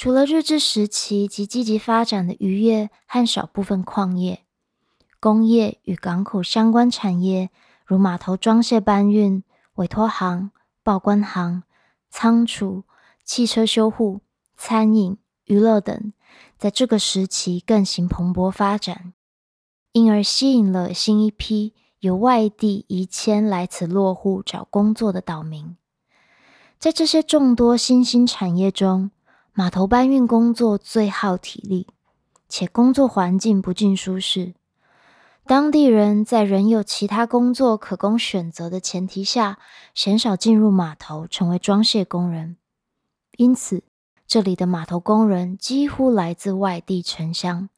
除了日治时期及积极发展的渔业和少部分矿业，工业与港口相关产业，如码头装卸搬运、委托行、报关行、仓储、汽车修护、餐饮、娱乐等，在这个时期更行蓬勃发展，因而吸引了新一批由外地移迁来此落户找工作的岛民。在这些众多新兴产业中，码头搬运工作最耗体力，且工作环境不尽舒适。当地人在仍有其他工作可供选择的前提下，鲜少进入码头成为装卸工人。因此，这里的码头工人几乎来自外地城乡。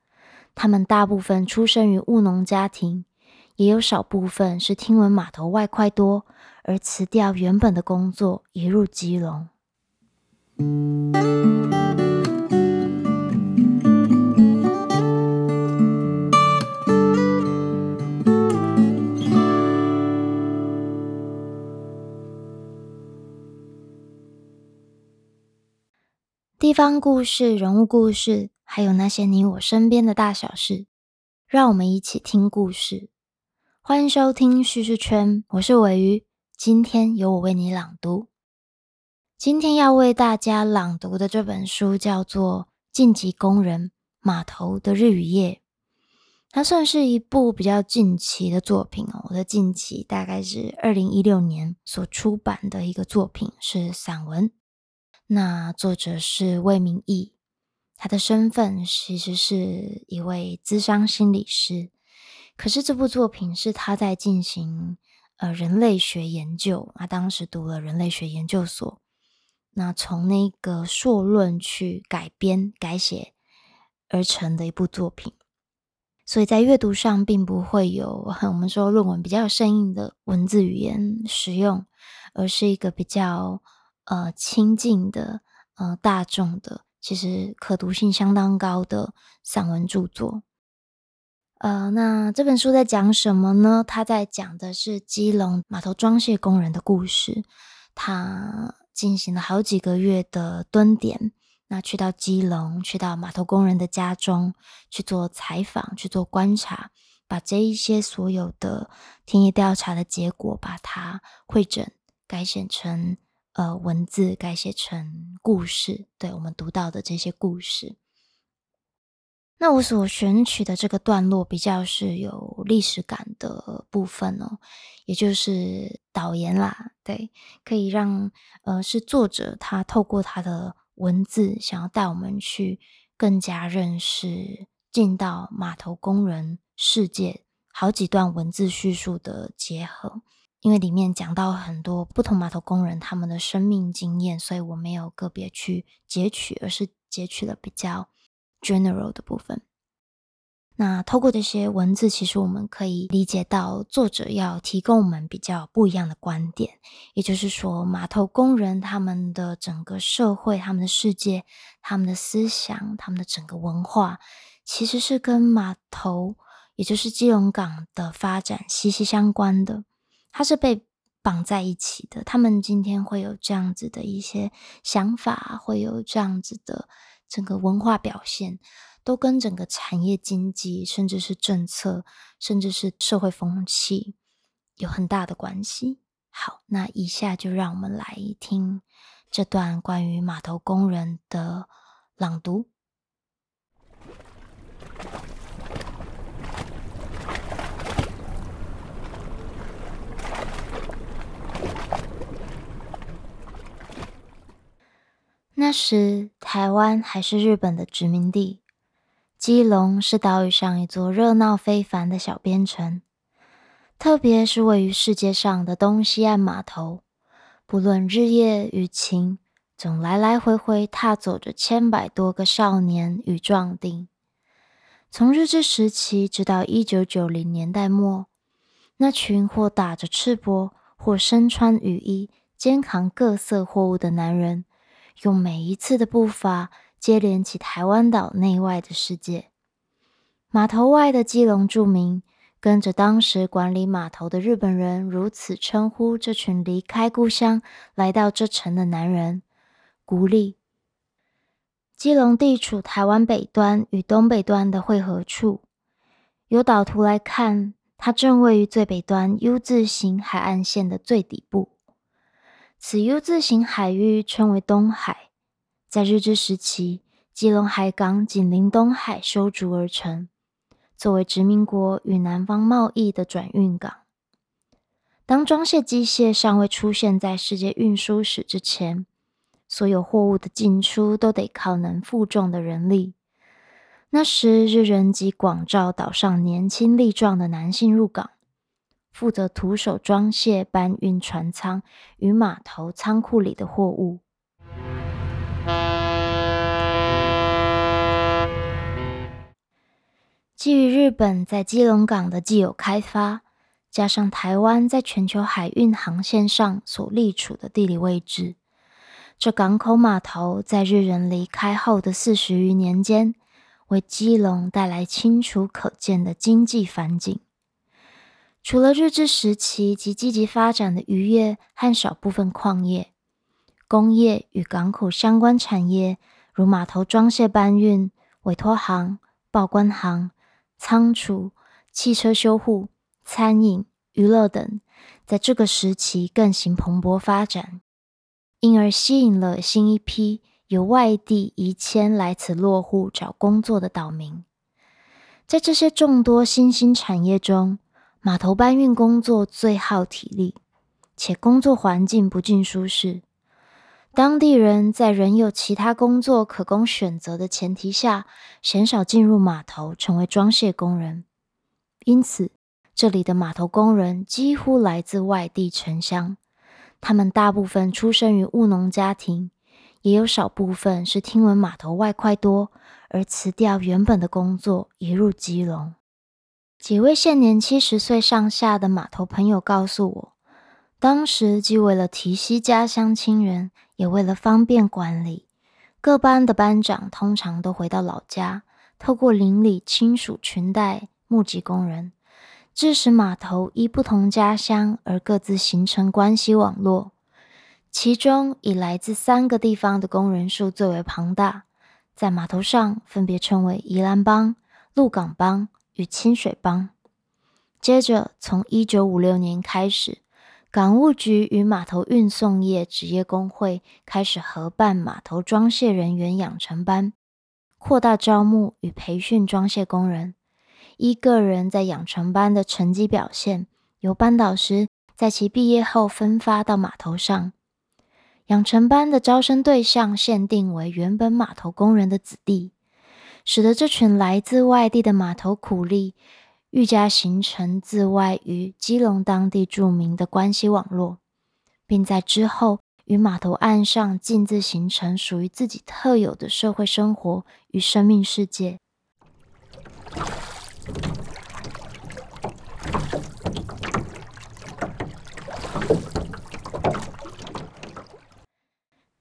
他们大部分出生于务农家庭，也有少部分是听闻码头外快多而辞掉原本的工作，移入基隆。地方故事、人物故事，还有那些你我身边的大小事，让我们一起听故事。欢迎收听叙事圈，我是尾鱼，今天由我为你朗读。今天要为大家朗读的这本书叫做《晋级工人码头的日与夜》，它算是一部比较近期的作品哦。我的近期大概是二零一六年所出版的一个作品，是散文。那作者是魏明义，他的身份其实是一位资商心理师。可是这部作品是他在进行呃人类学研究，他当时读了人类学研究所，那从那个硕论去改编改写而成的一部作品。所以在阅读上并不会有很 我们说论文比较生硬的文字语言使用，而是一个比较。呃，亲近的，呃，大众的，其实可读性相当高的散文著作。呃，那这本书在讲什么呢？他在讲的是基隆码头装卸工人的故事。他进行了好几个月的蹲点，那去到基隆，去到码头工人的家中去做采访，去做观察，把这一些所有的田野调查的结果，把它汇整改写成。呃，文字改写成故事，对我们读到的这些故事。那我所选取的这个段落比较是有历史感的部分哦，也就是导言啦，对，可以让呃是作者他透过他的文字，想要带我们去更加认识进到码头工人世界，好几段文字叙述的结合。因为里面讲到很多不同码头工人他们的生命经验，所以我没有个别去截取，而是截取了比较 general 的部分。那透过这些文字，其实我们可以理解到作者要提供我们比较不一样的观点，也就是说，码头工人他们的整个社会、他们的世界、他们的思想、他们的整个文化，其实是跟码头，也就是基隆港的发展息息相关的。它是被绑在一起的。他们今天会有这样子的一些想法，会有这样子的整个文化表现，都跟整个产业经济，甚至是政策，甚至是社会风气有很大的关系。好，那以下就让我们来听这段关于码头工人的朗读。那时，台湾还是日本的殖民地，基隆是岛屿上一座热闹非凡的小边城。特别是位于世界上的东西岸码头，不论日夜与晴，总来来回回踏走着千百多个少年与壮丁。从日治时期直到一九九零年代末，那群或打着赤膊，或身穿雨衣，肩扛各色货物的男人。用每一次的步伐接连起台湾岛内外的世界。码头外的基隆住民跟着当时管理码头的日本人如此称呼这群离开故乡来到这城的男人：孤立。基隆地处台湾北端与东北端的汇合处。由导图来看，它正位于最北端 U 字形海岸线的最底部。此 U 字形海域称为东海，在日治时期，基隆海港紧邻东海修筑而成，作为殖民国与南方贸易的转运港。当装卸机械尚未出现在世界运输史之前，所有货物的进出都得靠能负重的人力。那时，日人即广照岛上年轻力壮的男性入港，负责徒手装卸、搬运船舱与码头仓库里的货物。基于日本在基隆港的既有开发，加上台湾在全球海运航线上所立处的地理位置，这港口码头在日人离开后的四十余年间。为基隆带来清楚可见的经济繁景。除了日治时期及积极发展的渔业和少部分矿业，工业与港口相关产业，如码头装卸搬运、委托行、报关行、仓储、汽车修护、餐饮、娱乐等，在这个时期更行蓬勃发展，因而吸引了新一批。由外地移迁来此落户找工作的岛民，在这些众多新兴产业中，码头搬运工作最耗体力，且工作环境不尽舒适。当地人在仍有其他工作可供选择的前提下，鲜少进入码头成为装卸工人。因此，这里的码头工人几乎来自外地城乡，他们大部分出生于务农家庭。也有少部分是听闻码头外快多而辞掉原本的工作，移入基隆。几位现年七十岁上下的码头朋友告诉我，当时既为了提携家乡亲人，也为了方便管理，各班的班长通常都回到老家，透过邻里亲属群带募集工人，致使码头依不同家乡而各自形成关系网络。其中以来自三个地方的工人数最为庞大，在码头上分别称为宜兰帮、鹿港帮与清水帮。接着，从一九五六年开始，港务局与码头运送业职业工会开始合办码头装卸人员养成班，扩大招募与培训装卸工人。依个人在养成班的成绩表现，由班导师在其毕业后分发到码头上。养成班的招生对象限定为原本码头工人的子弟，使得这群来自外地的码头苦力愈加形成自外于基隆当地著名的关系网络，并在之后与码头岸上径自形成属于自己特有的社会生活与生命世界。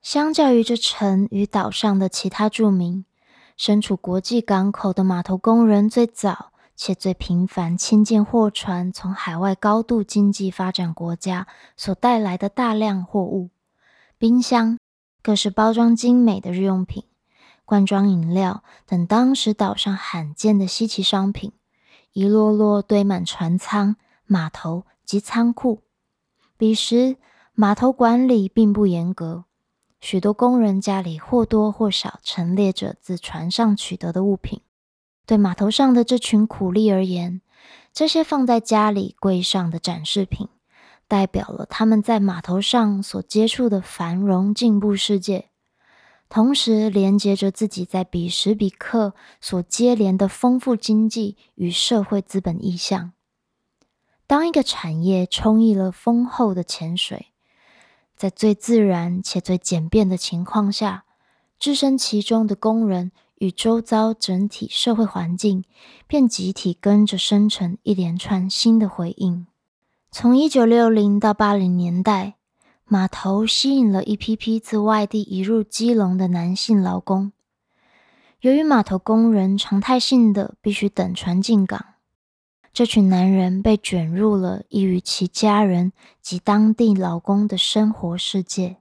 相较于这城与岛上的其他住民，身处国际港口的码头工人最早且最频繁亲见货船从海外高度经济发展国家所带来的大量货物，冰箱、各式包装精美的日用品、罐装饮料等当时岛上罕见的稀奇商品，一摞摞堆满船舱、码头及仓库。彼时码头管理并不严格。许多工人家里或多或少陈列着自船上取得的物品。对码头上的这群苦力而言，这些放在家里柜上的展示品，代表了他们在码头上所接触的繁荣进步世界，同时连接着自己在彼时彼刻所接连的丰富经济与社会资本意向。当一个产业充溢了丰厚的潜水。在最自然且最简便的情况下，置身其中的工人与周遭整体社会环境，便集体跟着生成一连串新的回应。从一九六零到八零年代，码头吸引了一批批自外地移入基隆的男性劳工。由于码头工人常态性的必须等船进港。这群男人被卷入了异于其家人及当地老公的生活世界。